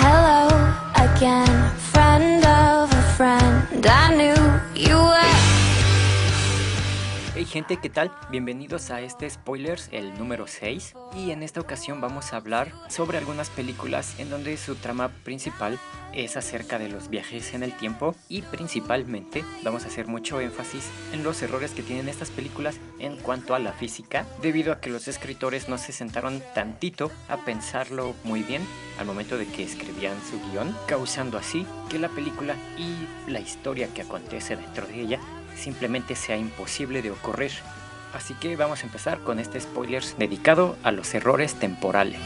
Hello again, friend of a friend. I knew you were. Hey gente, ¿qué tal? Bienvenidos a este Spoilers, el número 6. Y en esta ocasión vamos a hablar sobre algunas películas en donde su trama principal es acerca de los viajes en el tiempo y principalmente vamos a hacer mucho énfasis en los errores que tienen estas películas en cuanto a la física, debido a que los escritores no se sentaron tantito a pensarlo muy bien al momento de que escribían su guion, causando así que la película y la historia que acontece dentro de ella simplemente sea imposible de ocurrir. Así que vamos a empezar con este spoilers dedicado a los errores temporales.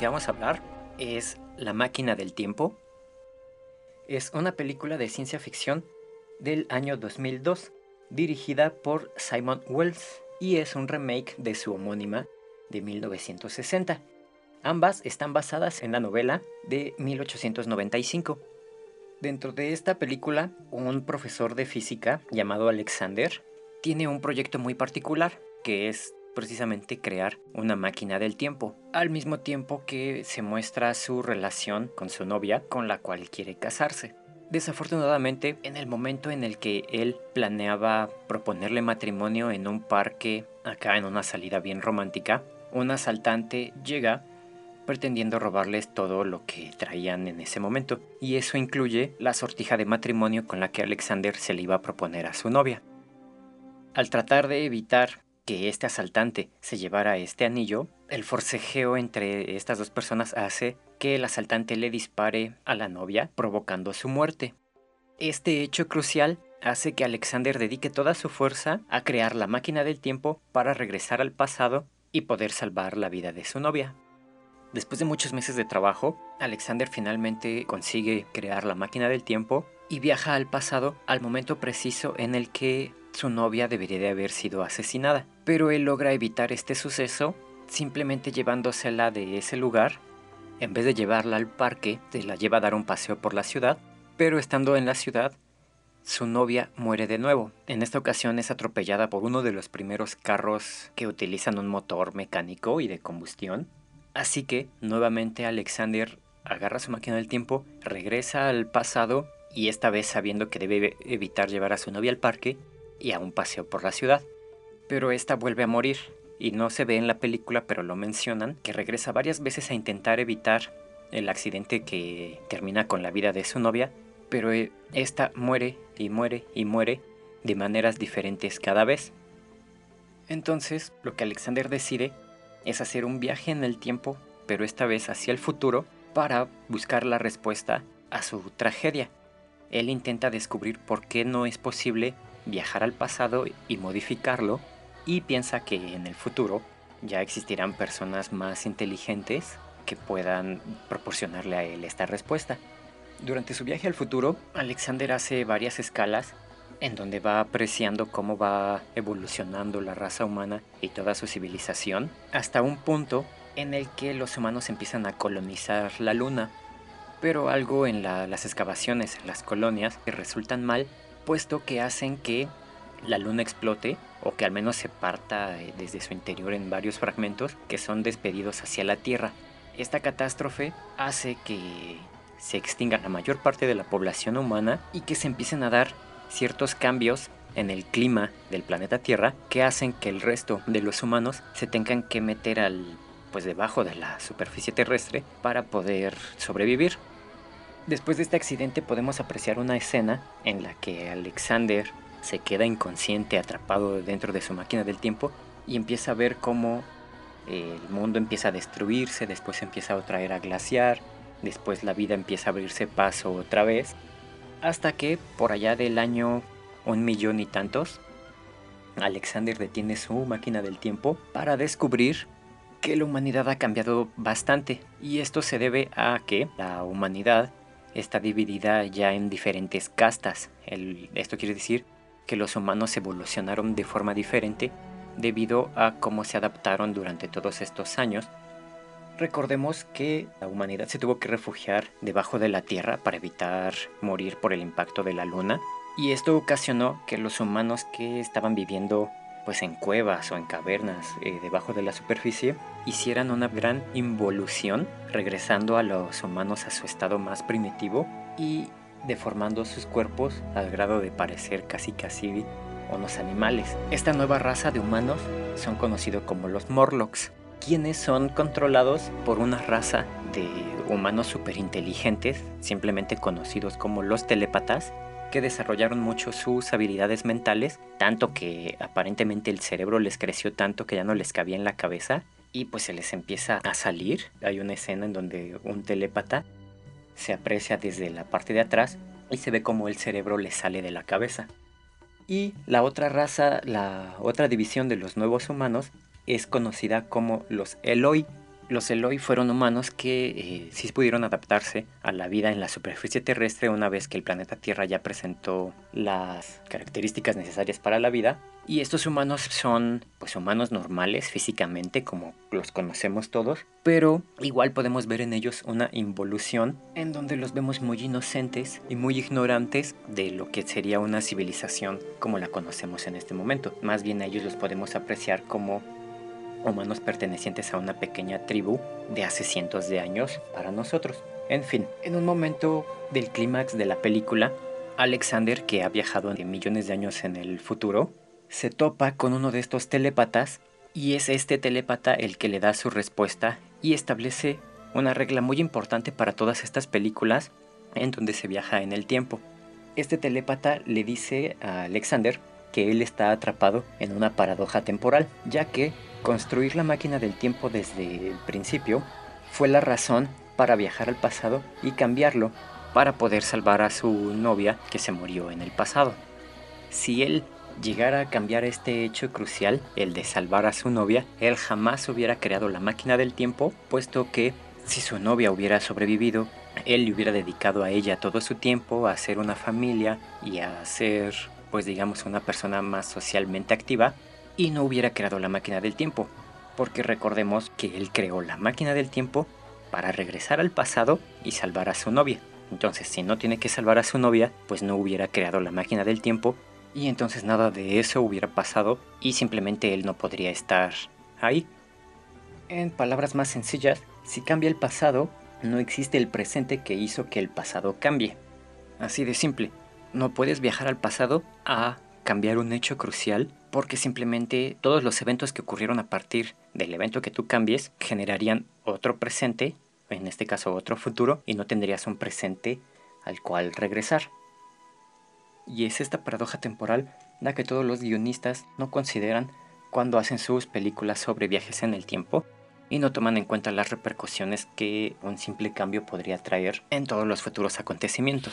Que vamos a hablar es La máquina del tiempo. Es una película de ciencia ficción del año 2002, dirigida por Simon Wells y es un remake de su homónima de 1960. Ambas están basadas en la novela de 1895. Dentro de esta película, un profesor de física llamado Alexander tiene un proyecto muy particular, que es precisamente crear una máquina del tiempo, al mismo tiempo que se muestra su relación con su novia, con la cual quiere casarse. Desafortunadamente, en el momento en el que él planeaba proponerle matrimonio en un parque, acá en una salida bien romántica, un asaltante llega pretendiendo robarles todo lo que traían en ese momento, y eso incluye la sortija de matrimonio con la que Alexander se le iba a proponer a su novia. Al tratar de evitar este asaltante se llevara este anillo, el forcejeo entre estas dos personas hace que el asaltante le dispare a la novia, provocando su muerte. Este hecho crucial hace que Alexander dedique toda su fuerza a crear la máquina del tiempo para regresar al pasado y poder salvar la vida de su novia. Después de muchos meses de trabajo, Alexander finalmente consigue crear la máquina del tiempo y viaja al pasado al momento preciso en el que su novia debería de haber sido asesinada. Pero él logra evitar este suceso simplemente llevándosela de ese lugar. En vez de llevarla al parque, se la lleva a dar un paseo por la ciudad. Pero estando en la ciudad, su novia muere de nuevo. En esta ocasión es atropellada por uno de los primeros carros que utilizan un motor mecánico y de combustión. Así que nuevamente Alexander agarra su máquina del tiempo, regresa al pasado y esta vez sabiendo que debe evitar llevar a su novia al parque y a un paseo por la ciudad. Pero esta vuelve a morir y no se ve en la película, pero lo mencionan, que regresa varias veces a intentar evitar el accidente que termina con la vida de su novia, pero eh, esta muere y muere y muere de maneras diferentes cada vez. Entonces, lo que Alexander decide es hacer un viaje en el tiempo, pero esta vez hacia el futuro, para buscar la respuesta a su tragedia. Él intenta descubrir por qué no es posible viajar al pasado y modificarlo y piensa que en el futuro ya existirán personas más inteligentes que puedan proporcionarle a él esta respuesta. Durante su viaje al futuro, Alexander hace varias escalas en donde va apreciando cómo va evolucionando la raza humana y toda su civilización, hasta un punto en el que los humanos empiezan a colonizar la luna. Pero algo en las excavaciones en las colonias que resultan mal, puesto que hacen que la luna explote o que al menos se parta eh, desde su interior en varios fragmentos que son despedidos hacia la Tierra. Esta catástrofe hace que se extinga la mayor parte de la población humana y que se empiecen a dar ciertos cambios en el clima del planeta Tierra que hacen que el resto de los humanos se tengan que meter al pues debajo de la superficie terrestre para poder sobrevivir. Después de este accidente podemos apreciar una escena en la que Alexander se queda inconsciente, atrapado dentro de su máquina del tiempo y empieza a ver cómo el mundo empieza a destruirse, después empieza otra era glaciar, después la vida empieza a abrirse paso otra vez, hasta que por allá del año un millón y tantos, Alexander detiene su máquina del tiempo para descubrir que la humanidad ha cambiado bastante y esto se debe a que la humanidad está dividida ya en diferentes castas. esto quiere decir que los humanos evolucionaron de forma diferente debido a cómo se adaptaron durante todos estos años. Recordemos que la humanidad se tuvo que refugiar debajo de la Tierra para evitar morir por el impacto de la Luna y esto ocasionó que los humanos que estaban viviendo pues en cuevas o en cavernas eh, debajo de la superficie hicieran una gran involución regresando a los humanos a su estado más primitivo y deformando sus cuerpos al grado de parecer casi casi unos animales. Esta nueva raza de humanos son conocidos como los Morlocks, quienes son controlados por una raza de humanos superinteligentes, simplemente conocidos como los telépatas, que desarrollaron mucho sus habilidades mentales, tanto que aparentemente el cerebro les creció tanto que ya no les cabía en la cabeza y pues se les empieza a salir. Hay una escena en donde un telépata se aprecia desde la parte de atrás y se ve como el cerebro le sale de la cabeza. Y la otra raza, la otra división de los nuevos humanos es conocida como los Eloi. Los Eloi fueron humanos que eh, sí pudieron adaptarse a la vida en la superficie terrestre una vez que el planeta Tierra ya presentó las características necesarias para la vida y estos humanos son pues humanos normales físicamente como los conocemos todos, pero igual podemos ver en ellos una involución en donde los vemos muy inocentes y muy ignorantes de lo que sería una civilización como la conocemos en este momento. Más bien a ellos los podemos apreciar como humanos pertenecientes a una pequeña tribu de hace cientos de años para nosotros. En fin, en un momento del clímax de la película, Alexander, que ha viajado de millones de años en el futuro, se topa con uno de estos telépatas y es este telépata el que le da su respuesta y establece una regla muy importante para todas estas películas en donde se viaja en el tiempo. Este telépata le dice a Alexander que él está atrapado en una paradoja temporal, ya que construir la máquina del tiempo desde el principio fue la razón para viajar al pasado y cambiarlo para poder salvar a su novia que se murió en el pasado. Si él llegara a cambiar este hecho crucial, el de salvar a su novia, él jamás hubiera creado la máquina del tiempo, puesto que si su novia hubiera sobrevivido, él le hubiera dedicado a ella todo su tiempo a hacer una familia y a ser, pues digamos, una persona más socialmente activa y no hubiera creado la máquina del tiempo, porque recordemos que él creó la máquina del tiempo para regresar al pasado y salvar a su novia. Entonces, si no tiene que salvar a su novia, pues no hubiera creado la máquina del tiempo y entonces nada de eso hubiera pasado y simplemente él no podría estar ahí. En palabras más sencillas, si cambia el pasado, no existe el presente que hizo que el pasado cambie. Así de simple. No puedes viajar al pasado a cambiar un hecho crucial porque simplemente todos los eventos que ocurrieron a partir del evento que tú cambies generarían otro presente, en este caso otro futuro, y no tendrías un presente al cual regresar. Y es esta paradoja temporal la que todos los guionistas no consideran cuando hacen sus películas sobre viajes en el tiempo y no toman en cuenta las repercusiones que un simple cambio podría traer en todos los futuros acontecimientos.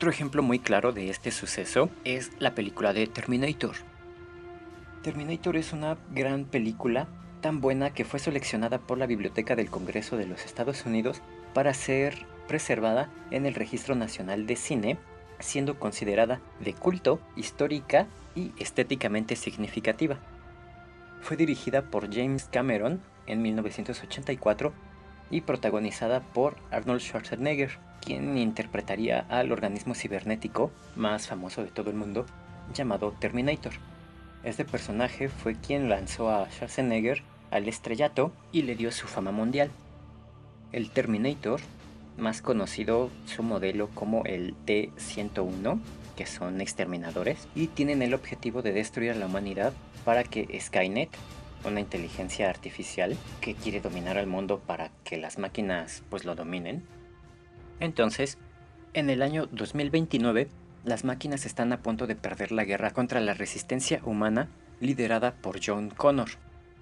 Otro ejemplo muy claro de este suceso es la película de Terminator. Terminator es una gran película, tan buena que fue seleccionada por la Biblioteca del Congreso de los Estados Unidos para ser preservada en el Registro Nacional de Cine, siendo considerada de culto, histórica y estéticamente significativa. Fue dirigida por James Cameron en 1984 y protagonizada por Arnold Schwarzenegger quien interpretaría al organismo cibernético más famoso de todo el mundo, llamado Terminator. Este personaje fue quien lanzó a Schwarzenegger al estrellato y le dio su fama mundial. El Terminator, más conocido su modelo como el T-101, que son exterminadores, y tienen el objetivo de destruir a la humanidad para que Skynet, una inteligencia artificial que quiere dominar al mundo para que las máquinas pues lo dominen, entonces, en el año 2029, las máquinas están a punto de perder la guerra contra la resistencia humana liderada por John Connor.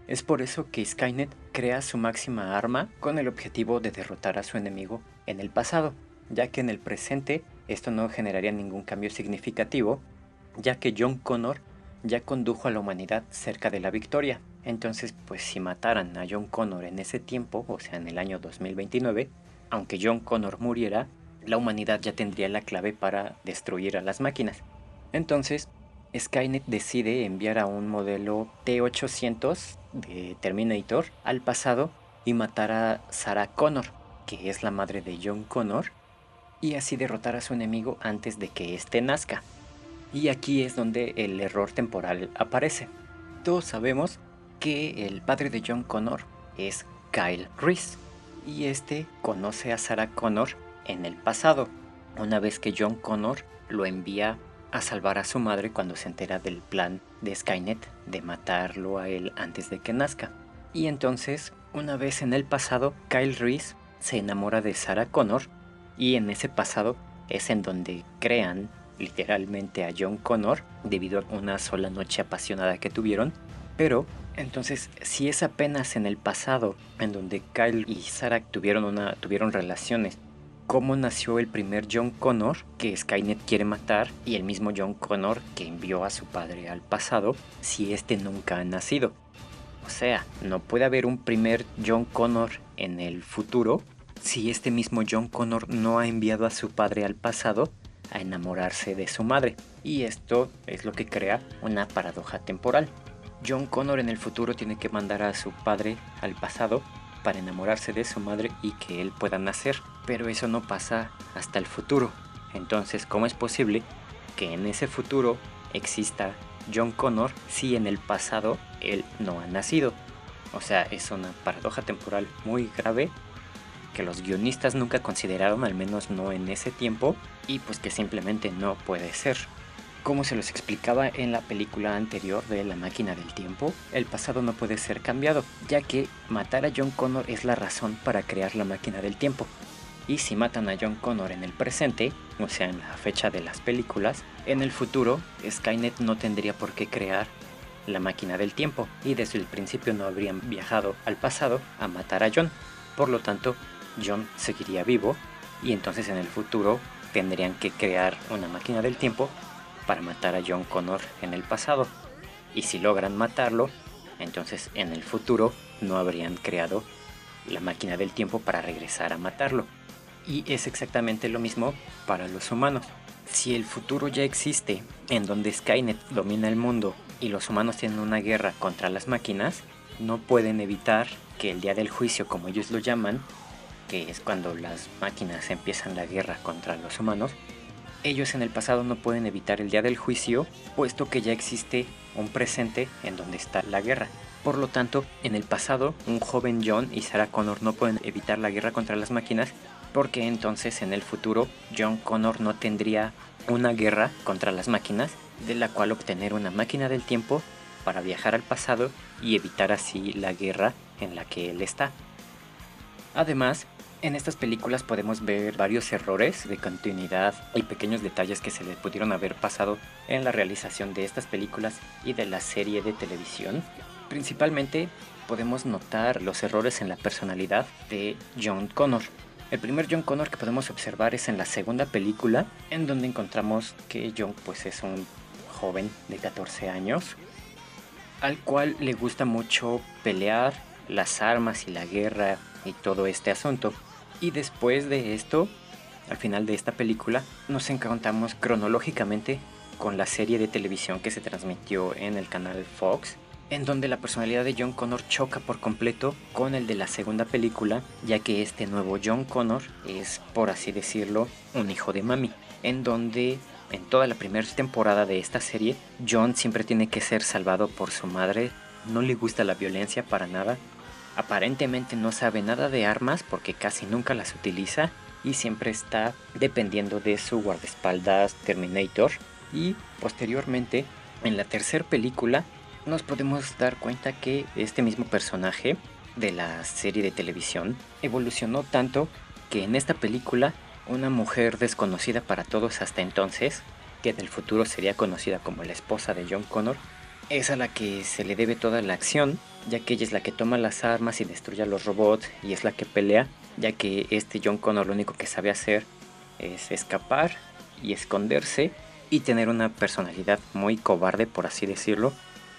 Es por eso que Skynet crea su máxima arma con el objetivo de derrotar a su enemigo en el pasado, ya que en el presente esto no generaría ningún cambio significativo, ya que John Connor ya condujo a la humanidad cerca de la victoria. Entonces, pues si mataran a John Connor en ese tiempo, o sea, en el año 2029, aunque John Connor muriera, la humanidad ya tendría la clave para destruir a las máquinas. Entonces, Skynet decide enviar a un modelo T-800 de Terminator al pasado y matar a Sarah Connor, que es la madre de John Connor, y así derrotar a su enemigo antes de que éste nazca. Y aquí es donde el error temporal aparece. Todos sabemos que el padre de John Connor es Kyle Reese y este conoce a Sarah Connor en el pasado, una vez que John Connor lo envía a salvar a su madre cuando se entera del plan de Skynet de matarlo a él antes de que nazca. Y entonces, una vez en el pasado, Kyle Reese se enamora de Sarah Connor y en ese pasado es en donde crean literalmente a John Connor debido a una sola noche apasionada que tuvieron, pero entonces, si es apenas en el pasado en donde Kyle y Sarah tuvieron, una, tuvieron relaciones, ¿cómo nació el primer John Connor que Skynet quiere matar y el mismo John Connor que envió a su padre al pasado si este nunca ha nacido? O sea, no puede haber un primer John Connor en el futuro si este mismo John Connor no ha enviado a su padre al pasado a enamorarse de su madre. Y esto es lo que crea una paradoja temporal. John Connor en el futuro tiene que mandar a su padre al pasado para enamorarse de su madre y que él pueda nacer, pero eso no pasa hasta el futuro. Entonces, ¿cómo es posible que en ese futuro exista John Connor si en el pasado él no ha nacido? O sea, es una paradoja temporal muy grave que los guionistas nunca consideraron, al menos no en ese tiempo, y pues que simplemente no puede ser. Como se los explicaba en la película anterior de La máquina del tiempo, el pasado no puede ser cambiado, ya que matar a John Connor es la razón para crear la máquina del tiempo. Y si matan a John Connor en el presente, o sea, en la fecha de las películas, en el futuro, Skynet no tendría por qué crear la máquina del tiempo y desde el principio no habrían viajado al pasado a matar a John. Por lo tanto, John seguiría vivo y entonces en el futuro tendrían que crear una máquina del tiempo para matar a John Connor en el pasado. Y si logran matarlo, entonces en el futuro no habrían creado la máquina del tiempo para regresar a matarlo. Y es exactamente lo mismo para los humanos. Si el futuro ya existe, en donde Skynet domina el mundo y los humanos tienen una guerra contra las máquinas, no pueden evitar que el día del juicio, como ellos lo llaman, que es cuando las máquinas empiezan la guerra contra los humanos, ellos en el pasado no pueden evitar el día del juicio, puesto que ya existe un presente en donde está la guerra. Por lo tanto, en el pasado, un joven John y Sarah Connor no pueden evitar la guerra contra las máquinas, porque entonces en el futuro John Connor no tendría una guerra contra las máquinas, de la cual obtener una máquina del tiempo para viajar al pasado y evitar así la guerra en la que él está. Además, en estas películas podemos ver varios errores de continuidad y pequeños detalles que se le pudieron haber pasado en la realización de estas películas y de la serie de televisión. Principalmente podemos notar los errores en la personalidad de John Connor. El primer John Connor que podemos observar es en la segunda película, en donde encontramos que John pues es un joven de 14 años, al cual le gusta mucho pelear, las armas y la guerra y todo este asunto. Y después de esto, al final de esta película, nos encontramos cronológicamente con la serie de televisión que se transmitió en el canal Fox, en donde la personalidad de John Connor choca por completo con el de la segunda película, ya que este nuevo John Connor es, por así decirlo, un hijo de mami, en donde en toda la primera temporada de esta serie, John siempre tiene que ser salvado por su madre, no le gusta la violencia para nada, aparentemente no sabe nada de armas porque casi nunca las utiliza y siempre está dependiendo de su guardaespaldas Terminator. Y posteriormente en la tercera película nos podemos dar cuenta que este mismo personaje de la serie de televisión evolucionó tanto que en esta película una mujer desconocida para todos hasta entonces, que en el futuro sería conocida como la esposa de John Connor, es a la que se le debe toda la acción, ya que ella es la que toma las armas y destruye a los robots y es la que pelea, ya que este John Connor lo único que sabe hacer es escapar y esconderse y tener una personalidad muy cobarde, por así decirlo,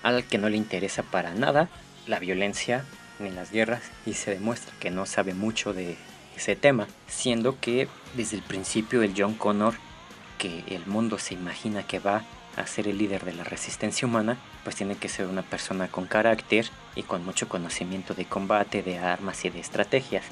al que no le interesa para nada la violencia ni las guerras y se demuestra que no sabe mucho de ese tema, siendo que desde el principio el John Connor, que el mundo se imagina que va a ser el líder de la resistencia humana, pues tiene que ser una persona con carácter y con mucho conocimiento de combate, de armas y de estrategias.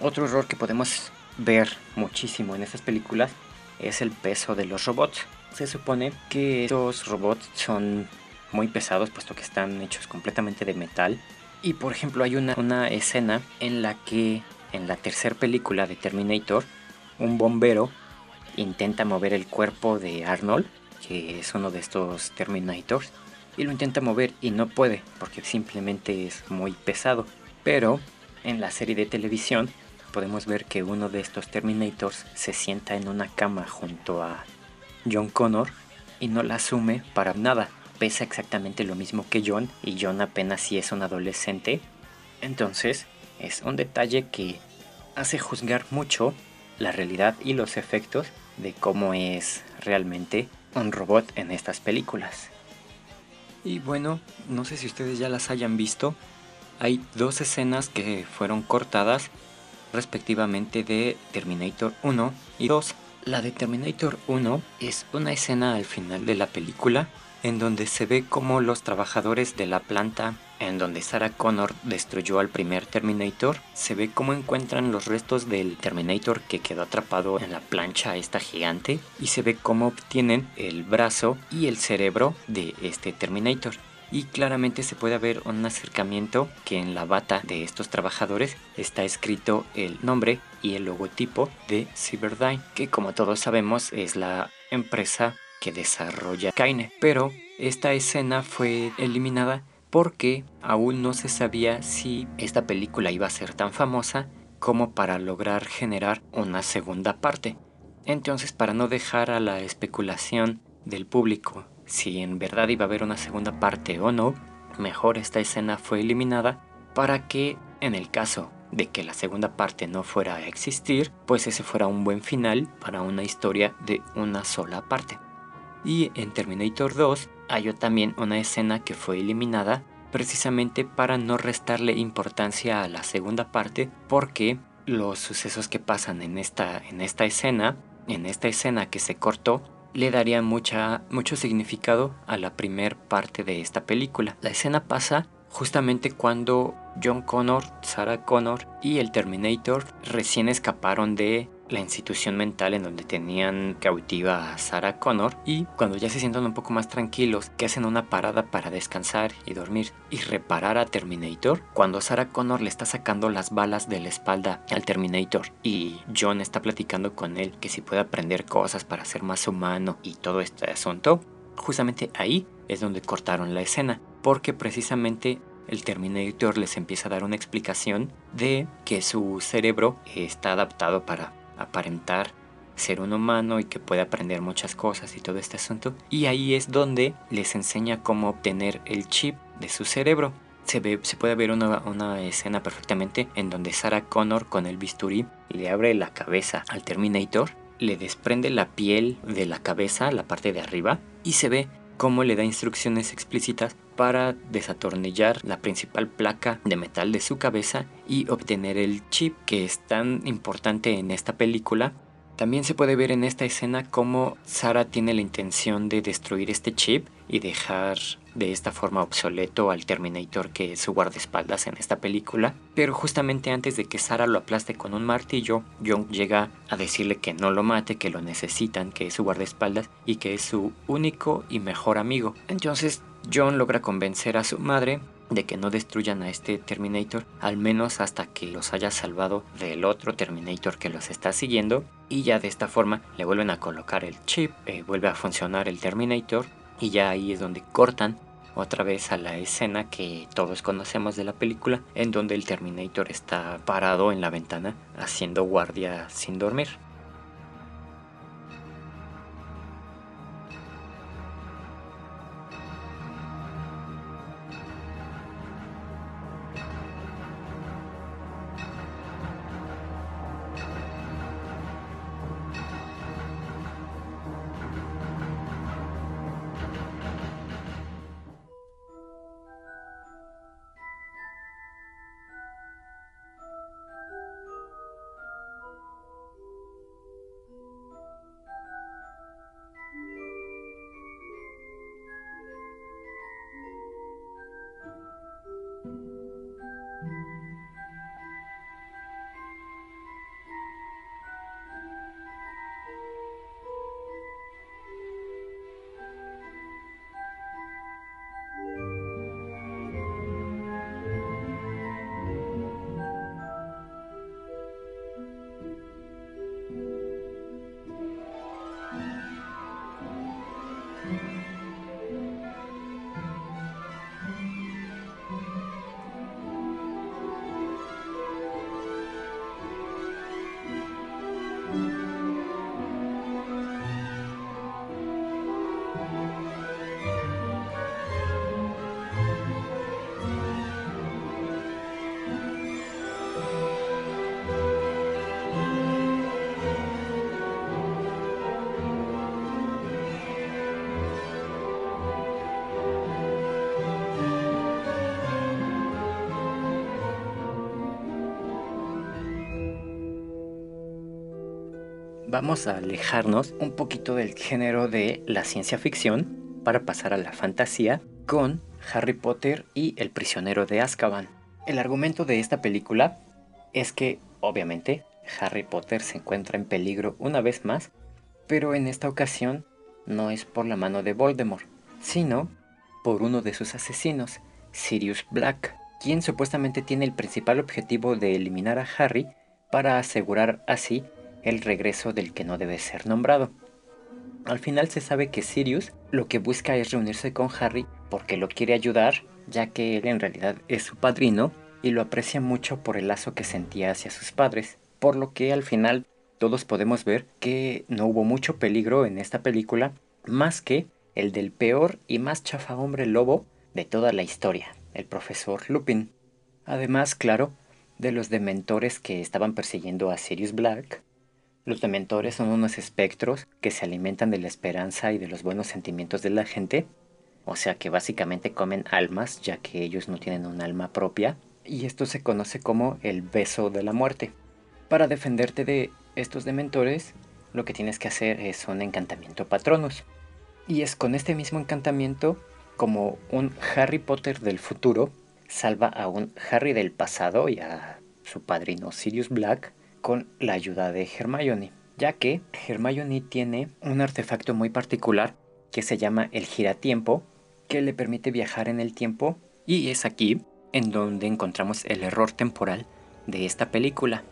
Otro error que podemos ver muchísimo en estas películas es el peso de los robots. Se supone que estos robots son muy pesados puesto que están hechos completamente de metal. Y por ejemplo hay una, una escena en la que en la tercera película de Terminator, un bombero intenta mover el cuerpo de Arnold, que es uno de estos Terminators, y lo intenta mover y no puede porque simplemente es muy pesado. Pero en la serie de televisión podemos ver que uno de estos Terminators se sienta en una cama junto a John Connor y no la asume para nada. Pesa exactamente lo mismo que John y John apenas si es un adolescente. Entonces es un detalle que hace juzgar mucho la realidad y los efectos de cómo es realmente un robot en estas películas. Y bueno, no sé si ustedes ya las hayan visto, hay dos escenas que fueron cortadas respectivamente de Terminator 1 y 2. La de Terminator 1 es una escena al final de la película en donde se ve como los trabajadores de la planta en donde Sarah Connor destruyó al primer Terminator, se ve cómo encuentran los restos del Terminator que quedó atrapado en la plancha esta gigante y se ve cómo obtienen el brazo y el cerebro de este Terminator. y claramente se puede ver un acercamiento que en la bata de estos trabajadores está escrito el nombre y el logotipo de Cyberdyne, que como todos sabemos es la empresa que desarrolla Kaine. Pero esta escena fue eliminada porque aún no se sabía si esta película iba a ser tan famosa como para lograr generar una segunda parte. Entonces, para no dejar a la especulación del público si en verdad iba a haber una segunda parte o no, mejor esta escena fue eliminada para que, en el caso de que la segunda parte no fuera a existir, pues ese fuera un buen final para una historia de una sola parte. Y en Terminator 2 hay también una escena que fue eliminada precisamente para no restarle importancia a la segunda parte porque los sucesos que pasan en esta, en esta escena, en esta escena que se cortó, le daría mucha, mucho significado a la primer parte de esta película. La escena pasa justamente cuando John Connor, Sarah Connor y el Terminator recién escaparon de la institución mental en donde tenían cautiva a Sarah Connor y cuando ya se sienten un poco más tranquilos que hacen una parada para descansar y dormir y reparar a Terminator cuando Sarah Connor le está sacando las balas de la espalda al Terminator y John está platicando con él que si puede aprender cosas para ser más humano y todo este asunto justamente ahí es donde cortaron la escena porque precisamente el Terminator les empieza a dar una explicación de que su cerebro está adaptado para aparentar ser un humano y que puede aprender muchas cosas y todo este asunto. Y ahí es donde les enseña cómo obtener el chip de su cerebro. Se, ve, se puede ver una, una escena perfectamente en donde Sarah Connor con el bisturí le abre la cabeza al Terminator, le desprende la piel de la cabeza, la parte de arriba, y se ve cómo le da instrucciones explícitas para desatornillar la principal placa de metal de su cabeza y obtener el chip que es tan importante en esta película. También se puede ver en esta escena cómo Sara tiene la intención de destruir este chip y dejar de esta forma obsoleto al Terminator que es su guardaespaldas en esta película. Pero justamente antes de que Sara lo aplaste con un martillo, John llega a decirle que no lo mate, que lo necesitan, que es su guardaespaldas y que es su único y mejor amigo. Entonces John logra convencer a su madre de que no destruyan a este Terminator, al menos hasta que los haya salvado del otro Terminator que los está siguiendo. Y ya de esta forma le vuelven a colocar el chip, eh, vuelve a funcionar el Terminator y ya ahí es donde cortan otra vez a la escena que todos conocemos de la película, en donde el Terminator está parado en la ventana haciendo guardia sin dormir. Vamos a alejarnos un poquito del género de la ciencia ficción para pasar a la fantasía con Harry Potter y el prisionero de Azkaban. El argumento de esta película es que, obviamente, Harry Potter se encuentra en peligro una vez más, pero en esta ocasión no es por la mano de Voldemort, sino por uno de sus asesinos, Sirius Black, quien supuestamente tiene el principal objetivo de eliminar a Harry para asegurar así el regreso del que no debe ser nombrado. Al final se sabe que Sirius lo que busca es reunirse con Harry porque lo quiere ayudar, ya que él en realidad es su padrino y lo aprecia mucho por el lazo que sentía hacia sus padres, por lo que al final todos podemos ver que no hubo mucho peligro en esta película, más que el del peor y más chafa hombre lobo de toda la historia, el profesor Lupin. Además, claro, de los dementores que estaban persiguiendo a Sirius Black, los dementores son unos espectros que se alimentan de la esperanza y de los buenos sentimientos de la gente, o sea que básicamente comen almas ya que ellos no tienen un alma propia, y esto se conoce como el beso de la muerte. Para defenderte de estos dementores, lo que tienes que hacer es un encantamiento patronus. Y es con este mismo encantamiento como un Harry Potter del futuro salva a un Harry del pasado y a su padrino Sirius Black con la ayuda de Hermione, ya que Hermione tiene un artefacto muy particular que se llama el giratiempo, que le permite viajar en el tiempo, y es aquí en donde encontramos el error temporal de esta película.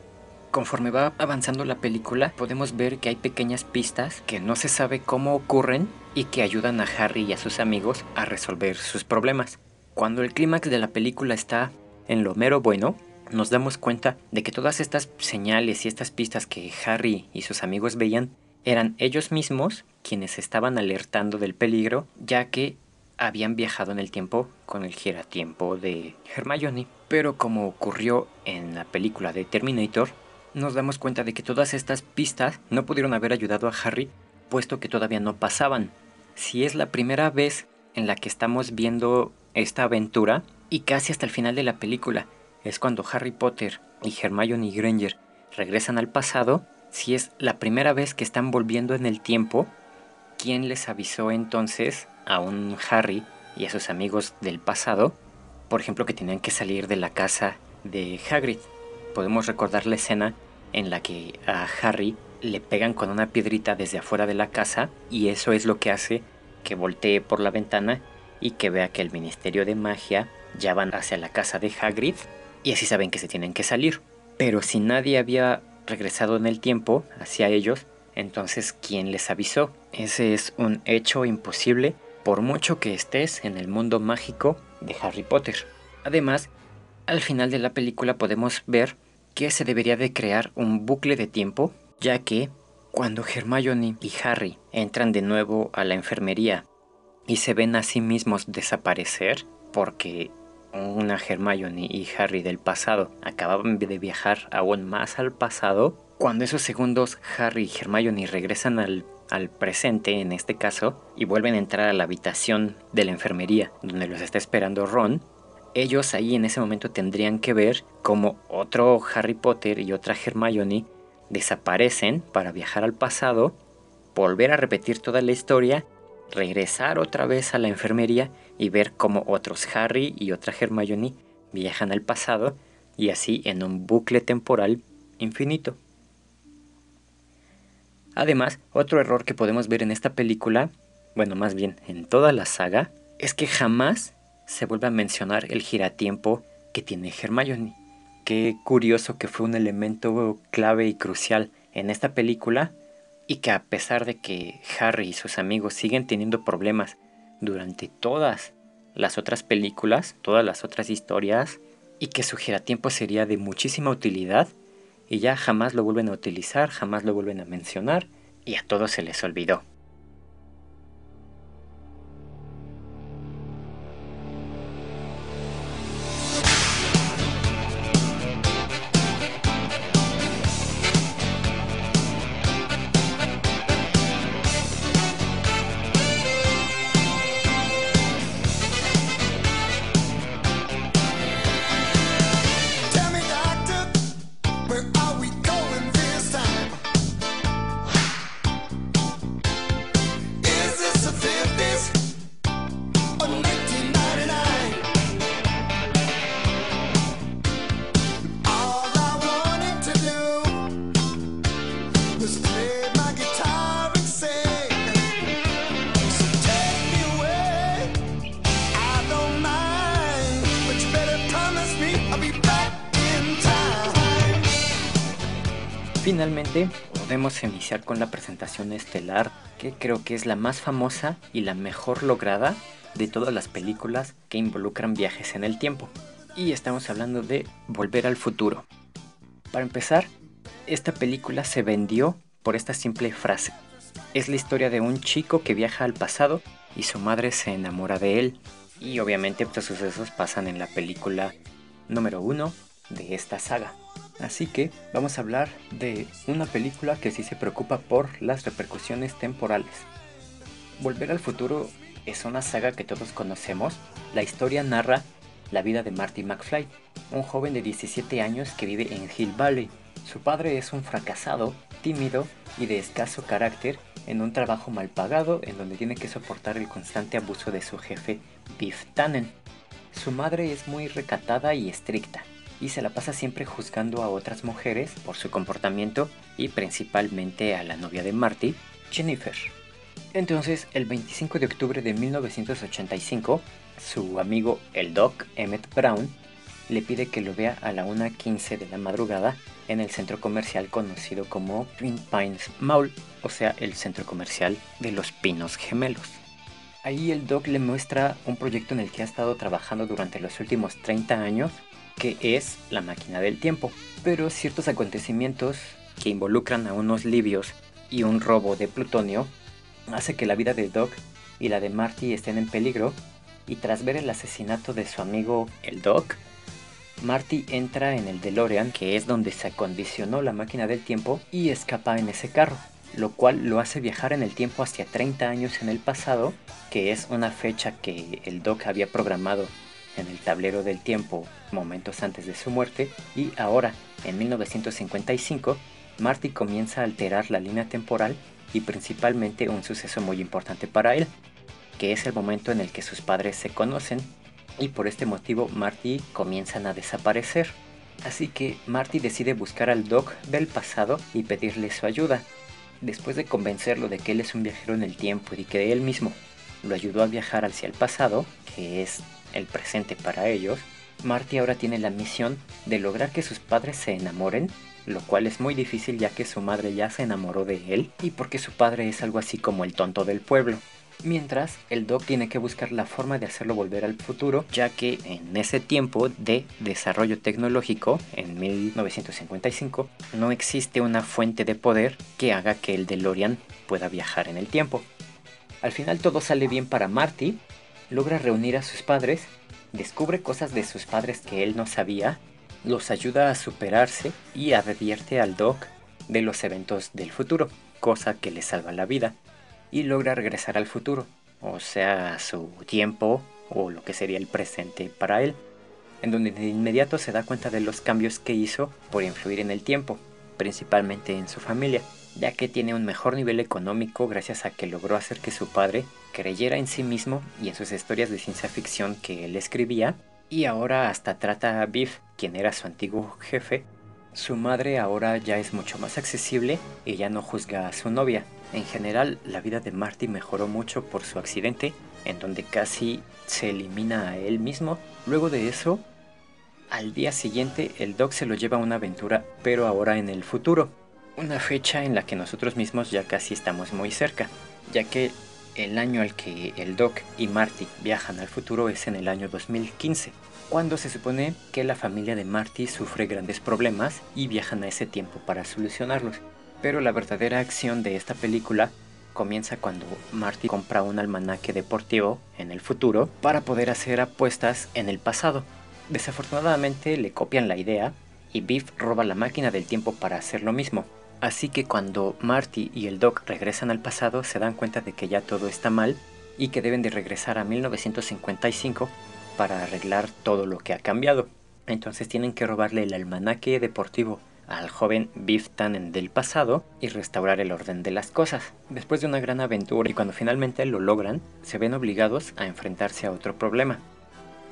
Conforme va avanzando la película, podemos ver que hay pequeñas pistas que no se sabe cómo ocurren y que ayudan a Harry y a sus amigos a resolver sus problemas. Cuando el clímax de la película está en lo mero bueno, nos damos cuenta de que todas estas señales y estas pistas que Harry y sus amigos veían eran ellos mismos quienes estaban alertando del peligro, ya que habían viajado en el tiempo con el giratiempo de Hermione. Pero como ocurrió en la película de Terminator, nos damos cuenta de que todas estas pistas no pudieron haber ayudado a Harry, puesto que todavía no pasaban. Si es la primera vez en la que estamos viendo esta aventura, y casi hasta el final de la película, es cuando Harry Potter y Hermione Granger regresan al pasado, si es la primera vez que están volviendo en el tiempo, ¿quién les avisó entonces a un Harry y a sus amigos del pasado, por ejemplo, que tenían que salir de la casa de Hagrid? Podemos recordar la escena en la que a Harry le pegan con una piedrita desde afuera de la casa y eso es lo que hace que voltee por la ventana y que vea que el Ministerio de Magia ya van hacia la casa de Hagrid y así saben que se tienen que salir. Pero si nadie había regresado en el tiempo hacia ellos, entonces ¿quién les avisó? Ese es un hecho imposible por mucho que estés en el mundo mágico de Harry Potter. Además, al final de la película podemos ver que se debería de crear un bucle de tiempo, ya que cuando Hermione y Harry entran de nuevo a la enfermería y se ven a sí mismos desaparecer, porque una Hermione y Harry del pasado. Acababan de viajar aún más al pasado, cuando esos segundos Harry y Hermione regresan al, al, presente en este caso y vuelven a entrar a la habitación de la enfermería donde los está esperando Ron, ellos ahí en ese momento tendrían que ver como otro Harry Potter y otra Hermione desaparecen para viajar al pasado, volver a repetir toda la historia regresar otra vez a la enfermería y ver cómo otros Harry y otra Hermione viajan al pasado y así en un bucle temporal infinito. Además, otro error que podemos ver en esta película, bueno, más bien en toda la saga, es que jamás se vuelve a mencionar el giratiempo que tiene Hermione. Qué curioso que fue un elemento clave y crucial en esta película y que a pesar de que Harry y sus amigos siguen teniendo problemas durante todas las otras películas, todas las otras historias, y que su giratiempo sería de muchísima utilidad, y ya jamás lo vuelven a utilizar, jamás lo vuelven a mencionar, y a todos se les olvidó. Podemos iniciar con la presentación estelar, que creo que es la más famosa y la mejor lograda de todas las películas que involucran viajes en el tiempo. Y estamos hablando de Volver al futuro. Para empezar, esta película se vendió por esta simple frase. Es la historia de un chico que viaja al pasado y su madre se enamora de él. Y obviamente estos sucesos pasan en la película número uno de esta saga. Así que vamos a hablar de una película que sí se preocupa por las repercusiones temporales. Volver al futuro es una saga que todos conocemos. La historia narra la vida de Marty McFly, un joven de 17 años que vive en Hill Valley. Su padre es un fracasado, tímido y de escaso carácter en un trabajo mal pagado en donde tiene que soportar el constante abuso de su jefe Biff Tannen. Su madre es muy recatada y estricta y se la pasa siempre juzgando a otras mujeres por su comportamiento y principalmente a la novia de Marty, Jennifer. Entonces, el 25 de octubre de 1985, su amigo el Doc Emmett Brown le pide que lo vea a la 1.15 de la madrugada en el centro comercial conocido como Twin Pines Mall, o sea, el centro comercial de los Pinos Gemelos. Ahí el Doc le muestra un proyecto en el que ha estado trabajando durante los últimos 30 años, que es la máquina del tiempo. Pero ciertos acontecimientos que involucran a unos libios y un robo de plutonio hace que la vida de Doc y la de Marty estén en peligro y tras ver el asesinato de su amigo el Doc, Marty entra en el DeLorean, que es donde se acondicionó la máquina del tiempo, y escapa en ese carro, lo cual lo hace viajar en el tiempo hacia 30 años en el pasado, que es una fecha que el Doc había programado en el tablero del tiempo momentos antes de su muerte, y ahora, en 1955, Marty comienza a alterar la línea temporal y principalmente un suceso muy importante para él, que es el momento en el que sus padres se conocen y por este motivo Marty comienzan a desaparecer. Así que Marty decide buscar al Doc del pasado y pedirle su ayuda. Después de convencerlo de que él es un viajero en el tiempo y que él mismo lo ayudó a viajar hacia el pasado, que es el presente para ellos, Marty ahora tiene la misión de lograr que sus padres se enamoren, lo cual es muy difícil ya que su madre ya se enamoró de él y porque su padre es algo así como el tonto del pueblo. Mientras, el Doc tiene que buscar la forma de hacerlo volver al futuro, ya que en ese tiempo de desarrollo tecnológico, en 1955, no existe una fuente de poder que haga que el DeLorean pueda viajar en el tiempo. Al final todo sale bien para Marty, logra reunir a sus padres, descubre cosas de sus padres que él no sabía, los ayuda a superarse y advierte al Doc de los eventos del futuro, cosa que le salva la vida y logra regresar al futuro, o sea, su tiempo o lo que sería el presente para él, en donde de inmediato se da cuenta de los cambios que hizo por influir en el tiempo, principalmente en su familia, ya que tiene un mejor nivel económico gracias a que logró hacer que su padre creyera en sí mismo y en sus historias de ciencia ficción que él escribía, y ahora hasta trata a Biff, quien era su antiguo jefe, su madre ahora ya es mucho más accesible y ya no juzga a su novia. En general, la vida de Marty mejoró mucho por su accidente, en donde casi se elimina a él mismo. Luego de eso, al día siguiente el Doc se lo lleva a una aventura, pero ahora en el futuro. Una fecha en la que nosotros mismos ya casi estamos muy cerca, ya que el año al que el Doc y Marty viajan al futuro es en el año 2015 cuando se supone que la familia de Marty sufre grandes problemas y viajan a ese tiempo para solucionarlos. Pero la verdadera acción de esta película comienza cuando Marty compra un almanaque deportivo en el futuro para poder hacer apuestas en el pasado. Desafortunadamente le copian la idea y Biff roba la máquina del tiempo para hacer lo mismo. Así que cuando Marty y el Doc regresan al pasado se dan cuenta de que ya todo está mal y que deben de regresar a 1955 para arreglar todo lo que ha cambiado. Entonces tienen que robarle el almanaque deportivo al joven Biff Tannen del pasado y restaurar el orden de las cosas. Después de una gran aventura y cuando finalmente lo logran, se ven obligados a enfrentarse a otro problema.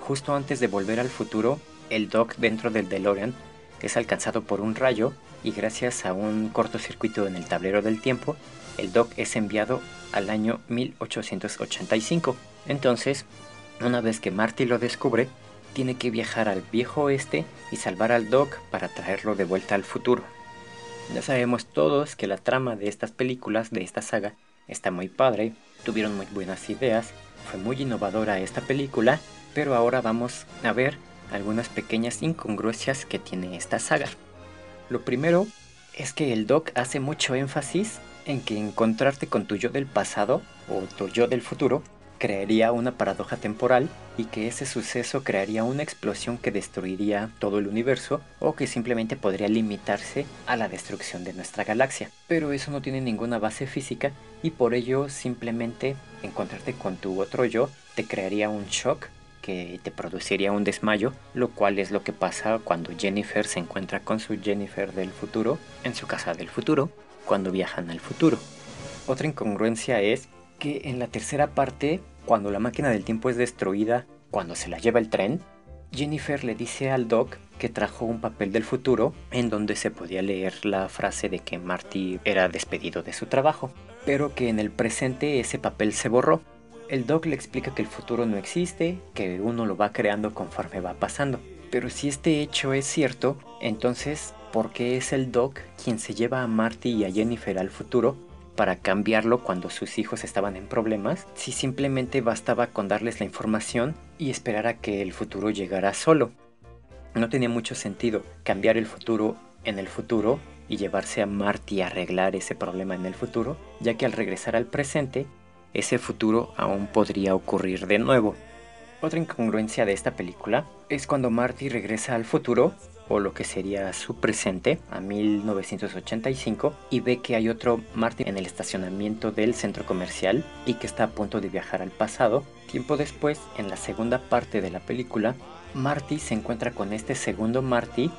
Justo antes de volver al futuro, el Doc dentro del DeLorean es alcanzado por un rayo y gracias a un cortocircuito en el tablero del tiempo, el Doc es enviado al año 1885. Entonces, una vez que Marty lo descubre, tiene que viajar al viejo oeste y salvar al Doc para traerlo de vuelta al futuro. Ya sabemos todos que la trama de estas películas, de esta saga, está muy padre, tuvieron muy buenas ideas, fue muy innovadora esta película, pero ahora vamos a ver algunas pequeñas incongruencias que tiene esta saga. Lo primero es que el Doc hace mucho énfasis en que encontrarte con tu yo del pasado o tu yo del futuro crearía una paradoja temporal y que ese suceso crearía una explosión que destruiría todo el universo o que simplemente podría limitarse a la destrucción de nuestra galaxia. Pero eso no tiene ninguna base física y por ello simplemente encontrarte con tu otro yo te crearía un shock que te produciría un desmayo, lo cual es lo que pasa cuando Jennifer se encuentra con su Jennifer del futuro en su casa del futuro cuando viajan al futuro. Otra incongruencia es que en la tercera parte, cuando la máquina del tiempo es destruida, cuando se la lleva el tren, Jennifer le dice al Doc que trajo un papel del futuro en donde se podía leer la frase de que Marty era despedido de su trabajo, pero que en el presente ese papel se borró. El Doc le explica que el futuro no existe, que uno lo va creando conforme va pasando. Pero si este hecho es cierto, entonces, ¿por qué es el Doc quien se lleva a Marty y a Jennifer al futuro para cambiarlo cuando sus hijos estaban en problemas, si simplemente bastaba con darles la información y esperar a que el futuro llegara solo? No tenía mucho sentido cambiar el futuro en el futuro y llevarse a Marty a arreglar ese problema en el futuro, ya que al regresar al presente, ese futuro aún podría ocurrir de nuevo. Otra incongruencia de esta película es cuando Marty regresa al futuro, o lo que sería su presente, a 1985, y ve que hay otro Marty en el estacionamiento del centro comercial y que está a punto de viajar al pasado. Tiempo después, en la segunda parte de la película, Marty se encuentra con este segundo Marty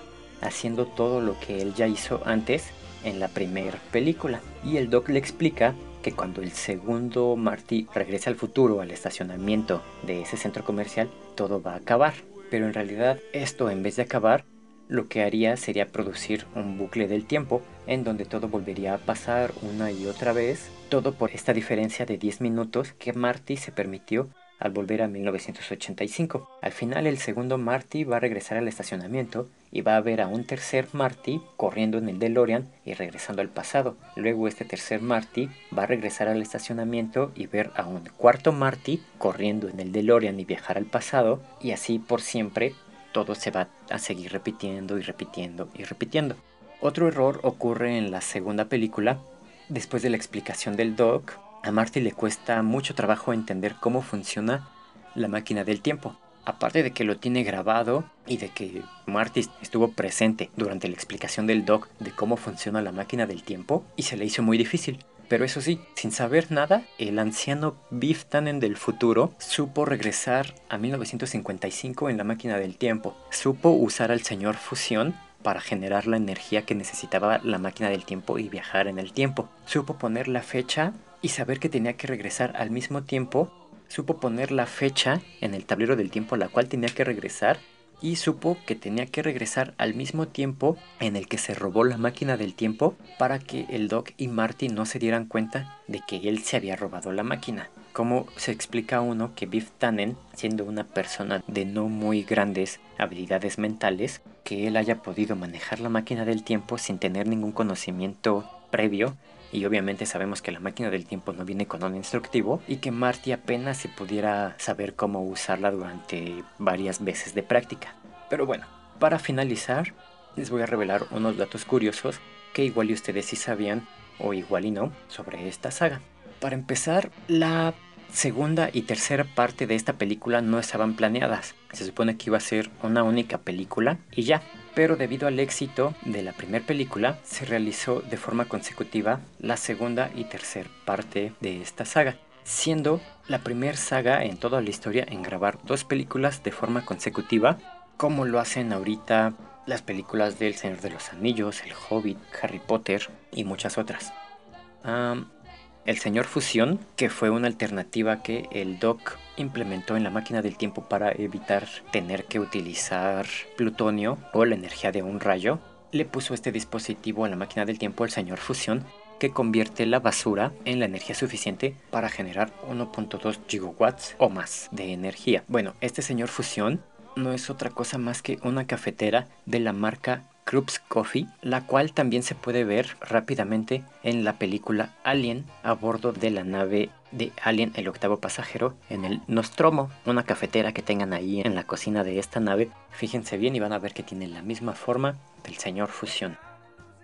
haciendo todo lo que él ya hizo antes en la primera película. Y el doc le explica que cuando el segundo Marty regrese al futuro, al estacionamiento de ese centro comercial, todo va a acabar. Pero en realidad esto en vez de acabar, lo que haría sería producir un bucle del tiempo en donde todo volvería a pasar una y otra vez, todo por esta diferencia de 10 minutos que Marty se permitió al volver a 1985. Al final el segundo Marty va a regresar al estacionamiento y va a ver a un tercer Marty corriendo en el DeLorean y regresando al pasado. Luego este tercer Marty va a regresar al estacionamiento y ver a un cuarto Marty corriendo en el DeLorean y viajar al pasado y así por siempre todo se va a seguir repitiendo y repitiendo y repitiendo. Otro error ocurre en la segunda película. Después de la explicación del Doc, a Marty le cuesta mucho trabajo entender cómo funciona la máquina del tiempo. Aparte de que lo tiene grabado y de que Marty estuvo presente durante la explicación del doc de cómo funciona la máquina del tiempo y se le hizo muy difícil. Pero eso sí, sin saber nada, el anciano Biff Tannen del futuro supo regresar a 1955 en la máquina del tiempo. Supo usar al señor Fusión para generar la energía que necesitaba la máquina del tiempo y viajar en el tiempo. Supo poner la fecha y saber que tenía que regresar al mismo tiempo, supo poner la fecha en el tablero del tiempo a la cual tenía que regresar y supo que tenía que regresar al mismo tiempo en el que se robó la máquina del tiempo para que el Doc y Marty no se dieran cuenta de que él se había robado la máquina. Como se explica uno que Biff Tannen, siendo una persona de no muy grandes habilidades mentales, que él haya podido manejar la máquina del tiempo sin tener ningún conocimiento previo y obviamente sabemos que la máquina del tiempo no viene con un instructivo y que Marty apenas se pudiera saber cómo usarla durante varias veces de práctica. Pero bueno, para finalizar, les voy a revelar unos datos curiosos que igual y ustedes sí sabían o igual y no sobre esta saga. Para empezar, la segunda y tercera parte de esta película no estaban planeadas. Se supone que iba a ser una única película y ya. Pero debido al éxito de la primera película, se realizó de forma consecutiva la segunda y tercera parte de esta saga, siendo la primera saga en toda la historia en grabar dos películas de forma consecutiva, como lo hacen ahorita las películas del Señor de los Anillos, El Hobbit, Harry Potter y muchas otras el señor Fusión, que fue una alternativa que el Doc implementó en la máquina del tiempo para evitar tener que utilizar plutonio o la energía de un rayo, le puso este dispositivo a la máquina del tiempo el señor Fusión que convierte la basura en la energía suficiente para generar 1.2 gigawatts o más de energía. Bueno, este señor Fusión no es otra cosa más que una cafetera de la marca Krups Coffee, la cual también se puede ver rápidamente en la película Alien a bordo de la nave de Alien el octavo pasajero en el Nostromo, una cafetera que tengan ahí en la cocina de esta nave. Fíjense bien y van a ver que tiene la misma forma del señor Fusión.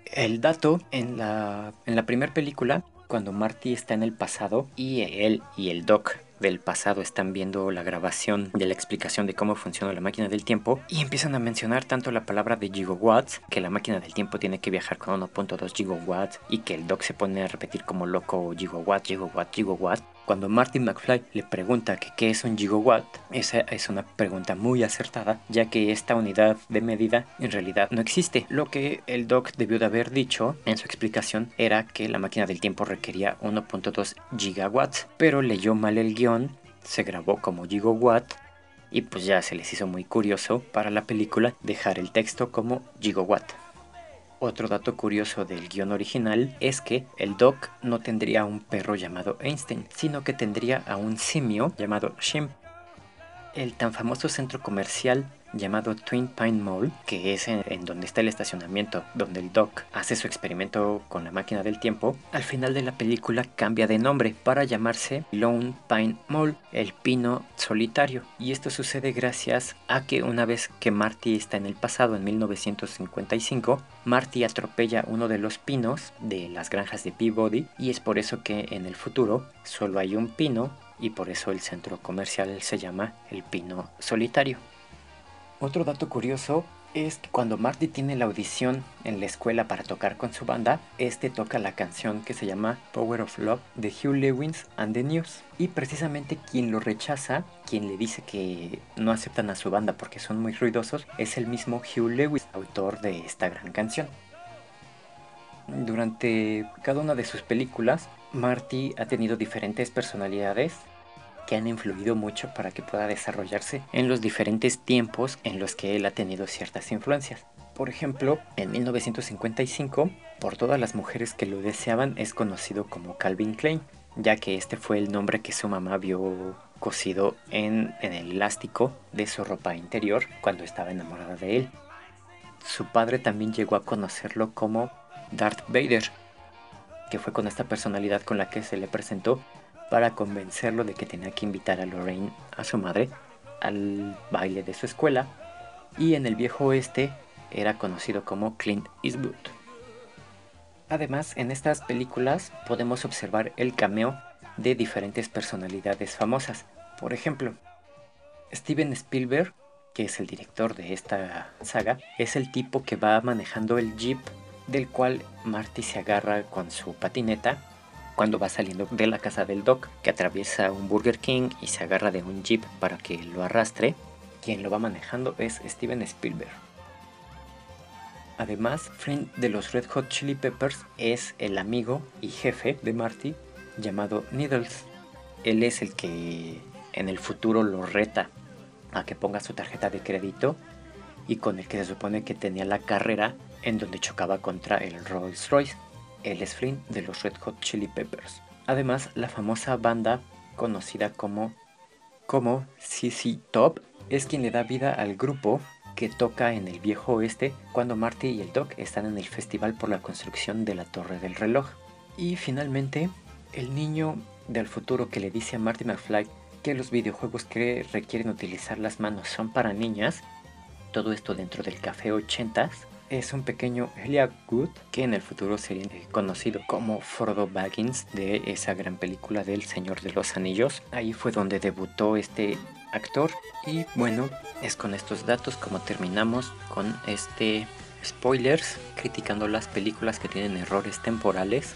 El dato en la, en la primera película, cuando Marty está en el pasado y él y el Doc del pasado están viendo la grabación de la explicación de cómo funciona la máquina del tiempo y empiezan a mencionar tanto la palabra de gigawatts, que la máquina del tiempo tiene que viajar con 1.2 gigawatts y que el doc se pone a repetir como loco gigawatt, gigawatt, gigawatt. Cuando Martin McFly le pregunta que qué es un gigawatt, esa es una pregunta muy acertada, ya que esta unidad de medida en realidad no existe. Lo que el doc debió de haber dicho en su explicación era que la máquina del tiempo requería 1.2 gigawatts, pero leyó mal el guion, se grabó como gigawatt y pues ya se les hizo muy curioso para la película dejar el texto como gigawatt. Otro dato curioso del guion original es que el Doc no tendría un perro llamado Einstein, sino que tendría a un simio llamado Shim. El tan famoso centro comercial llamado Twin Pine Mall, que es en, donde está el estacionamiento donde el Doc hace su experimento con la máquina del tiempo, al final de la película cambia de nombre para llamarse Lone Pine Mall, el pino solitario. Y esto sucede gracias a que una vez que Marty está en el pasado, en 1955, Marty atropella uno de los pinos de las granjas de Peabody y es por eso que en el futuro solo hay un pino y por eso el centro comercial se llama el Pino Solitario. Otro dato curioso es que cuando Marty tiene la audición en la escuela para tocar con su banda, este toca la canción que se llama Power of Love de Hugh Lewis and the News. Y precisamente quien lo rechaza, quien le dice que no aceptan a su banda porque son muy ruidosos, es el mismo Hugh Lewis, autor de esta gran canción. Durante cada una de sus películas, Marty ha tenido diferentes personalidades que han influido mucho para que pueda desarrollarse en los diferentes tiempos en los que él ha tenido ciertas influencias. Por ejemplo, en 1955, por todas las mujeres que lo deseaban, es conocido como Calvin Klein, ya que este fue el nombre que su mamá vio cosido en, el elástico de su ropa interior cuando estaba enamorada de él. Su padre también llegó a conocerlo como Darth Vader, que fue con esta personalidad con la que se le presentó para convencerlo de que tenía que invitar a Lorraine, a su madre, al baile de su escuela y en el viejo oeste era conocido como Clint Eastwood. Además, en estas películas podemos observar el cameo de diferentes personalidades famosas. Por ejemplo, Steven Spielberg, que es el director de esta saga, es el tipo que va manejando el jeep del cual Marty se agarra con su patineta cuando va saliendo de la casa del Doc, que atraviesa un Burger King y se agarra de un jeep para que lo arrastre. Quien lo va manejando es Steven Spielberg. Además, friend de los Red Hot Chili Peppers es el amigo y jefe de Marty llamado Needles. Él es el que en el futuro lo reta a que ponga su tarjeta de crédito y con el que se supone que tenía la carrera en donde chocaba contra el Rolls Royce el es de los Red Hot Chili Peppers. Además, la famosa banda conocida como, como CC Top es quien le da vida al grupo que toca en el viejo oeste cuando Marty y el Doc están en el festival por la construcción de la torre del reloj. Y finalmente, el niño del futuro que le dice a Marty McFly que los videojuegos que requieren utilizar las manos son para niñas, todo esto dentro del café 80s, es un pequeño Elia Good que en el futuro sería conocido como Frodo Baggins de esa gran película del Señor de los Anillos. Ahí fue donde debutó este actor y bueno, es con estos datos como terminamos con este spoilers criticando las películas que tienen errores temporales.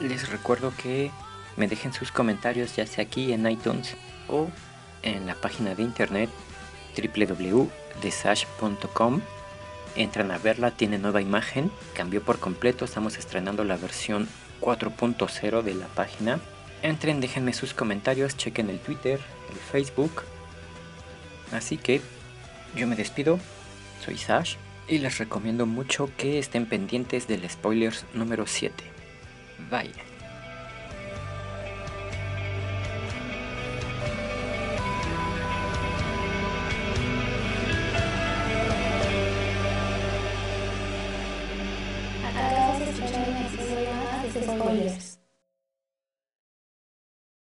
Les recuerdo que me dejen sus comentarios ya sea aquí en iTunes o en la página de internet www.desash.com entran a verla, tiene nueva imagen, cambió por completo, estamos estrenando la versión 4.0 de la página. Entren, déjenme sus comentarios, chequen el Twitter, el Facebook. Así que yo me despido, soy Sash y les recomiendo mucho que estén pendientes del spoilers número 7. Bye.